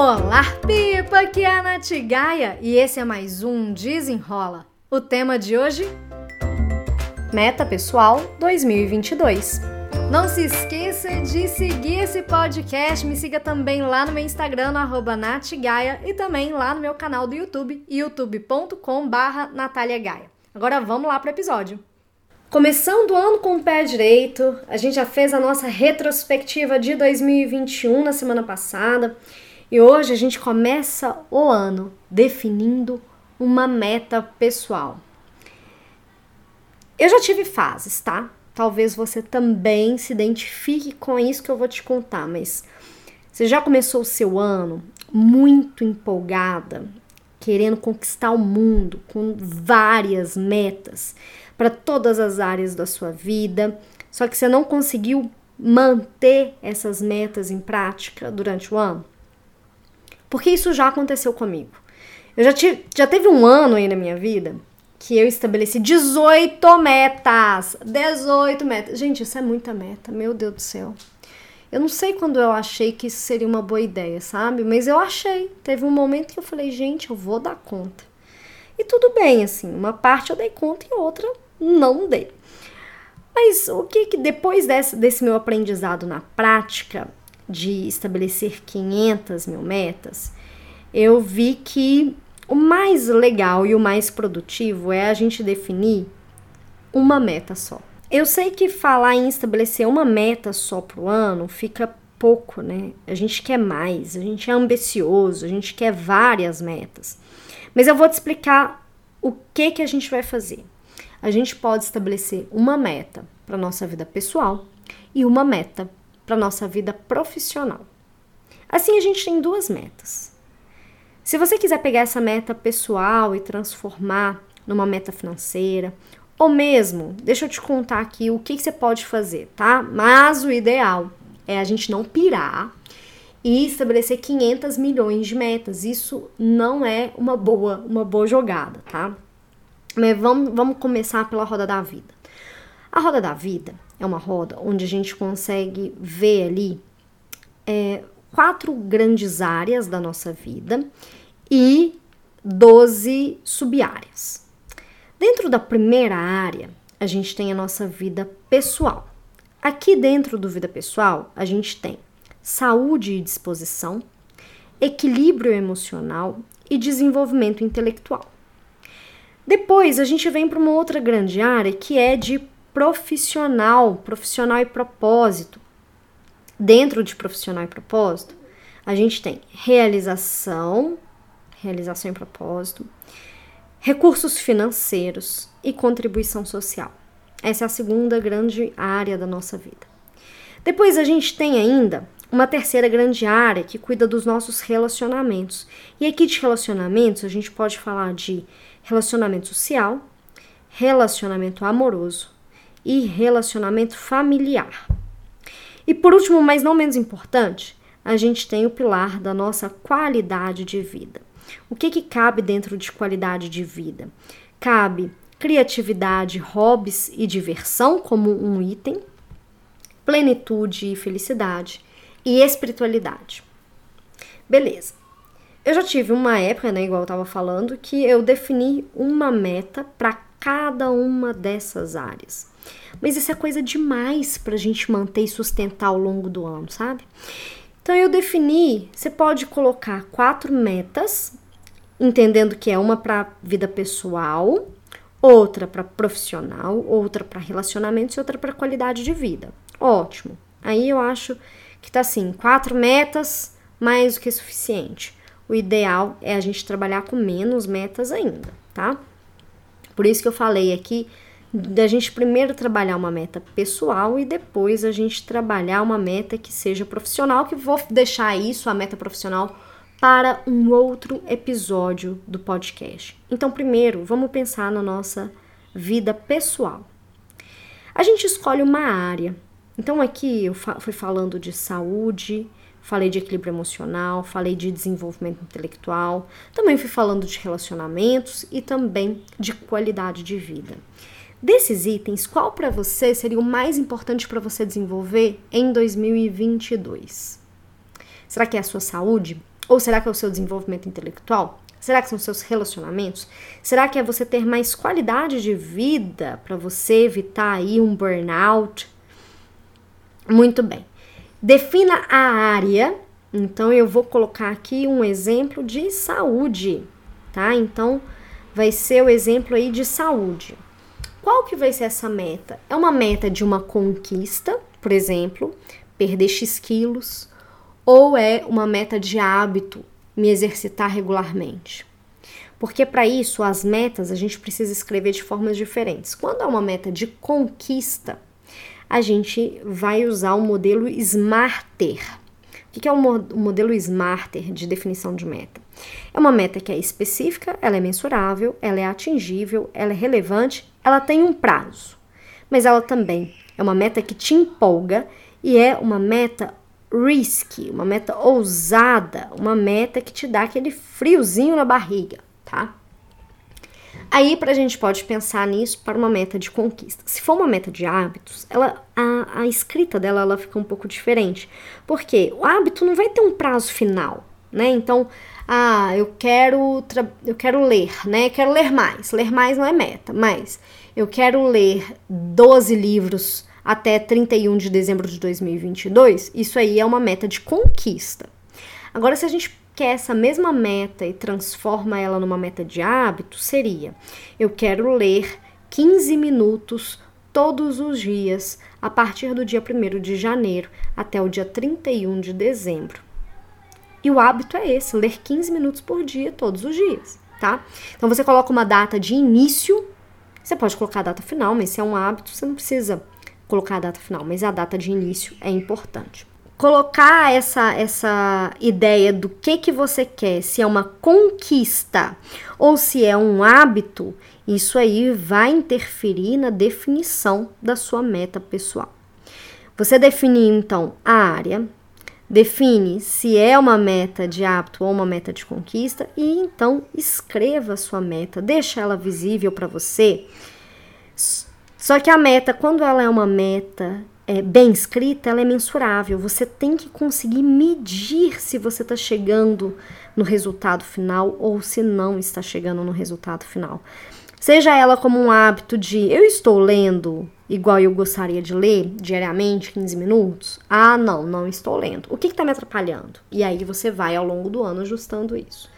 Olá, Pipa! Aqui é a Nath Gaia e esse é mais um Desenrola. O tema de hoje? Meta Pessoal 2022. Não se esqueça de seguir esse podcast. Me siga também lá no meu Instagram, no natgaia, e também lá no meu canal do YouTube, youtube.com barra Agora vamos lá para o episódio. Começando o ano com o pé direito, a gente já fez a nossa retrospectiva de 2021 na semana passada e hoje a gente começa o ano definindo uma meta pessoal. Eu já tive fases, tá? Talvez você também se identifique com isso que eu vou te contar, mas você já começou o seu ano muito empolgada, querendo conquistar o mundo, com várias metas para todas as áreas da sua vida, só que você não conseguiu manter essas metas em prática durante o ano? Porque isso já aconteceu comigo. Eu já, tive, já teve um ano aí na minha vida que eu estabeleci 18 metas. 18 metas. Gente, isso é muita meta, meu Deus do céu. Eu não sei quando eu achei que isso seria uma boa ideia, sabe? Mas eu achei. Teve um momento que eu falei, gente, eu vou dar conta. E tudo bem, assim, uma parte eu dei conta e outra não dei. Mas o que que depois desse, desse meu aprendizado na prática, de estabelecer 500 mil metas, eu vi que o mais legal e o mais produtivo é a gente definir uma meta só. Eu sei que falar em estabelecer uma meta só para o ano fica pouco, né? A gente quer mais, a gente é ambicioso, a gente quer várias metas. Mas eu vou te explicar o que que a gente vai fazer. A gente pode estabelecer uma meta para nossa vida pessoal e uma meta para nossa vida profissional. Assim a gente tem duas metas. Se você quiser pegar essa meta pessoal e transformar numa meta financeira, ou mesmo, deixa eu te contar aqui o que, que você pode fazer, tá? Mas o ideal é a gente não pirar e estabelecer 500 milhões de metas. Isso não é uma boa, uma boa jogada, tá? Mas vamos, vamos começar pela roda da vida. A roda da vida é uma roda onde a gente consegue ver ali é, quatro grandes áreas da nossa vida e 12 sub-áreas. Dentro da primeira área, a gente tem a nossa vida pessoal. Aqui dentro do vida pessoal, a gente tem saúde e disposição, equilíbrio emocional e desenvolvimento intelectual. Depois a gente vem para uma outra grande área que é de profissional, profissional e propósito. Dentro de profissional e propósito, a gente tem realização, realização e propósito, recursos financeiros e contribuição social. Essa é a segunda grande área da nossa vida. Depois a gente tem ainda uma terceira grande área que cuida dos nossos relacionamentos. E aqui de relacionamentos a gente pode falar de relacionamento social, relacionamento amoroso, e relacionamento familiar. E por último, mas não menos importante, a gente tem o pilar da nossa qualidade de vida. O que, que cabe dentro de qualidade de vida? Cabe criatividade, hobbies e diversão como um item, plenitude e felicidade e espiritualidade. Beleza. Eu já tive uma época, né, igual eu falando, que eu defini uma meta para cada uma dessas áreas. Mas isso é coisa demais para a gente manter e sustentar ao longo do ano, sabe? Então eu defini, você pode colocar quatro metas, entendendo que é uma para vida pessoal, outra para profissional, outra para relacionamentos e outra para qualidade de vida. Ótimo. Aí eu acho que tá assim, quatro metas, mais do que suficiente. O ideal é a gente trabalhar com menos metas ainda, tá? Por isso que eu falei aqui da gente primeiro trabalhar uma meta pessoal e depois a gente trabalhar uma meta que seja profissional, que vou deixar isso, a meta profissional, para um outro episódio do podcast. Então, primeiro, vamos pensar na nossa vida pessoal. A gente escolhe uma área. Então, aqui eu fui falando de saúde, falei de equilíbrio emocional, falei de desenvolvimento intelectual, também fui falando de relacionamentos e também de qualidade de vida. Desses itens, qual para você seria o mais importante para você desenvolver em 2022? Será que é a sua saúde? Ou será que é o seu desenvolvimento intelectual? Será que são seus relacionamentos? Será que é você ter mais qualidade de vida para você evitar aí um burnout? Muito bem. Defina a área. Então eu vou colocar aqui um exemplo de saúde, tá? Então vai ser o exemplo aí de saúde. Qual que vai ser essa meta? É uma meta de uma conquista, por exemplo, perder X quilos, ou é uma meta de hábito, me exercitar regularmente? Porque para isso, as metas a gente precisa escrever de formas diferentes. Quando é uma meta de conquista, a gente vai usar o modelo SMARTER. O que é o modelo SMARTER de definição de meta? É uma meta que é específica, ela é mensurável, ela é atingível, ela é relevante, ela tem um prazo. Mas ela também é uma meta que te empolga e é uma meta risky, uma meta ousada, uma meta que te dá aquele friozinho na barriga, tá? Aí para a gente pode pensar nisso para uma meta de conquista. Se for uma meta de hábitos, ela, a, a escrita dela ela fica um pouco diferente, porque o hábito não vai ter um prazo final, né? Então, ah, eu quero eu quero ler, né? Quero ler mais. Ler mais não é meta, mas eu quero ler 12 livros até 31 de dezembro de 2022, isso aí é uma meta de conquista. Agora, se a gente quer essa mesma meta e transforma ela numa meta de hábito, seria: eu quero ler 15 minutos todos os dias a partir do dia 1 de janeiro até o dia 31 de dezembro. E o hábito é esse, ler 15 minutos por dia todos os dias, tá? Então você coloca uma data de início, você pode colocar a data final, mas se é um hábito, você não precisa colocar a data final, mas a data de início é importante. Colocar essa, essa ideia do que, que você quer, se é uma conquista ou se é um hábito, isso aí vai interferir na definição da sua meta pessoal. Você definir então a área, define se é uma meta de hábito ou uma meta de conquista e então escreva a sua meta, deixa ela visível para você só que a meta, quando ela é uma meta é, bem escrita, ela é mensurável. Você tem que conseguir medir se você está chegando no resultado final ou se não está chegando no resultado final. Seja ela como um hábito de eu estou lendo igual eu gostaria de ler diariamente, 15 minutos. Ah, não, não estou lendo. O que está me atrapalhando? E aí você vai ao longo do ano ajustando isso.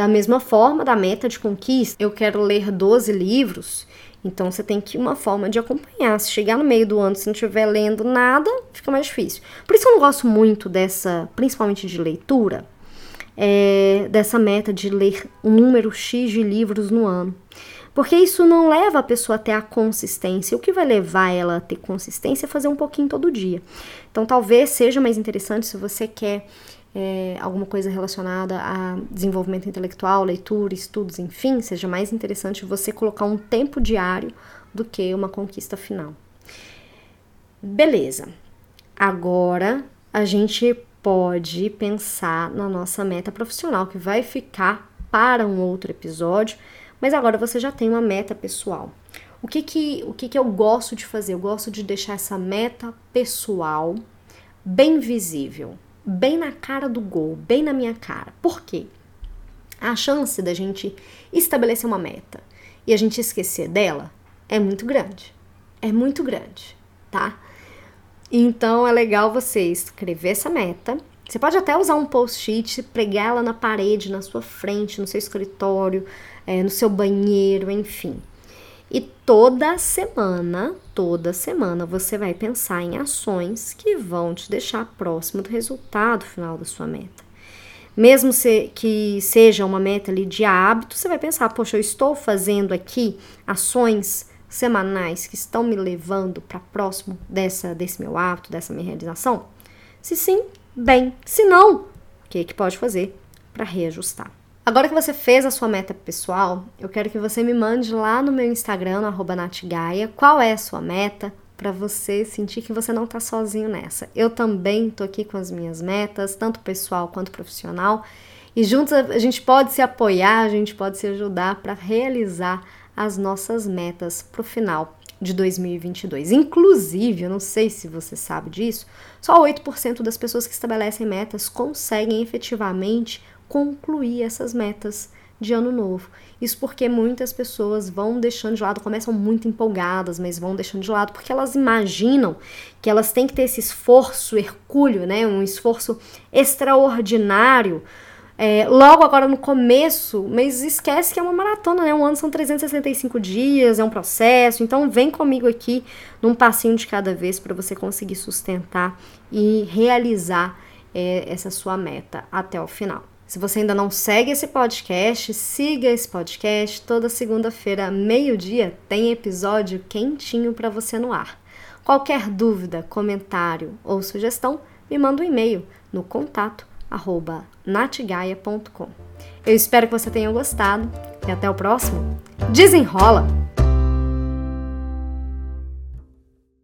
Da mesma forma, da meta de conquista, eu quero ler 12 livros então você tem que uma forma de acompanhar. Se chegar no meio do ano se não estiver lendo nada, fica mais difícil. Por isso eu não gosto muito dessa, principalmente de leitura, é, dessa meta de ler um número X de livros no ano. Porque isso não leva a pessoa a ter a consistência. O que vai levar ela a ter consistência é fazer um pouquinho todo dia. Então talvez seja mais interessante se você quer é, alguma coisa relacionada a desenvolvimento intelectual, leitura, estudos, enfim, seja mais interessante você colocar um tempo diário do que uma conquista final. Beleza. Agora a gente pode pensar na nossa meta profissional, que vai ficar para um outro episódio, mas agora você já tem uma meta pessoal. O que que, o que, que eu gosto de fazer? Eu gosto de deixar essa meta pessoal bem visível bem na cara do gol, bem na minha cara. Por quê? A chance da gente estabelecer uma meta e a gente esquecer dela é muito grande. É muito grande, tá? Então é legal você escrever essa meta. Você pode até usar um post-it, pregar ela na parede, na sua frente, no seu escritório, é, no seu banheiro, enfim. E toda semana, toda semana você vai pensar em ações que vão te deixar próximo do resultado final da sua meta. Mesmo se, que seja uma meta ali de hábito, você vai pensar, poxa, eu estou fazendo aqui ações semanais que estão me levando para próximo dessa, desse meu hábito, dessa minha realização? Se sim, bem. Se não, o que, que pode fazer para reajustar? Agora que você fez a sua meta pessoal, eu quero que você me mande lá no meu Instagram, no natgaia, qual é a sua meta, para você sentir que você não está sozinho nessa. Eu também estou aqui com as minhas metas, tanto pessoal quanto profissional, e juntos a gente pode se apoiar, a gente pode se ajudar para realizar as nossas metas para o final de 2022. Inclusive, eu não sei se você sabe disso, só 8% das pessoas que estabelecem metas conseguem efetivamente concluir essas metas de ano novo. Isso porque muitas pessoas vão deixando de lado, começam muito empolgadas, mas vão deixando de lado porque elas imaginam que elas têm que ter esse esforço hercúleo, né, um esforço extraordinário é, logo agora no começo, mas esquece que é uma maratona, né? Um ano são 365 dias, é um processo. Então vem comigo aqui num passinho de cada vez para você conseguir sustentar e realizar é, essa sua meta até o final. Se você ainda não segue esse podcast, siga esse podcast. Toda segunda-feira, meio-dia, tem episódio quentinho para você no ar. Qualquer dúvida, comentário ou sugestão, me manda um e-mail no contato. Eu espero que você tenha gostado e até o próximo. Desenrola!